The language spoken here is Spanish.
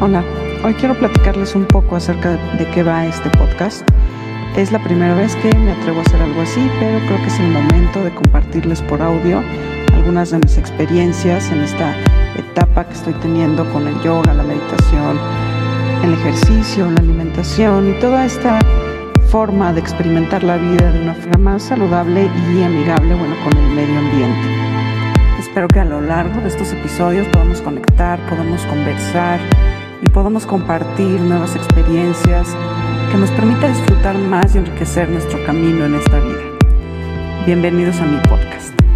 Hola, hoy quiero platicarles un poco acerca de, qué va este podcast. Es la primera vez que me atrevo a hacer algo así, pero creo que es el momento de compartirles por audio algunas de mis experiencias en esta etapa que estoy teniendo con el yoga, la meditación, el ejercicio, la alimentación y toda esta forma de experimentar la vida de una forma más saludable y amigable, bueno, con el medio ambiente. Espero que a lo largo de estos episodios podamos conectar, podamos conversar y podamos compartir nuevas experiencias que nos permita disfrutar más y enriquecer nuestro camino en esta vida. Bienvenidos a mi podcast.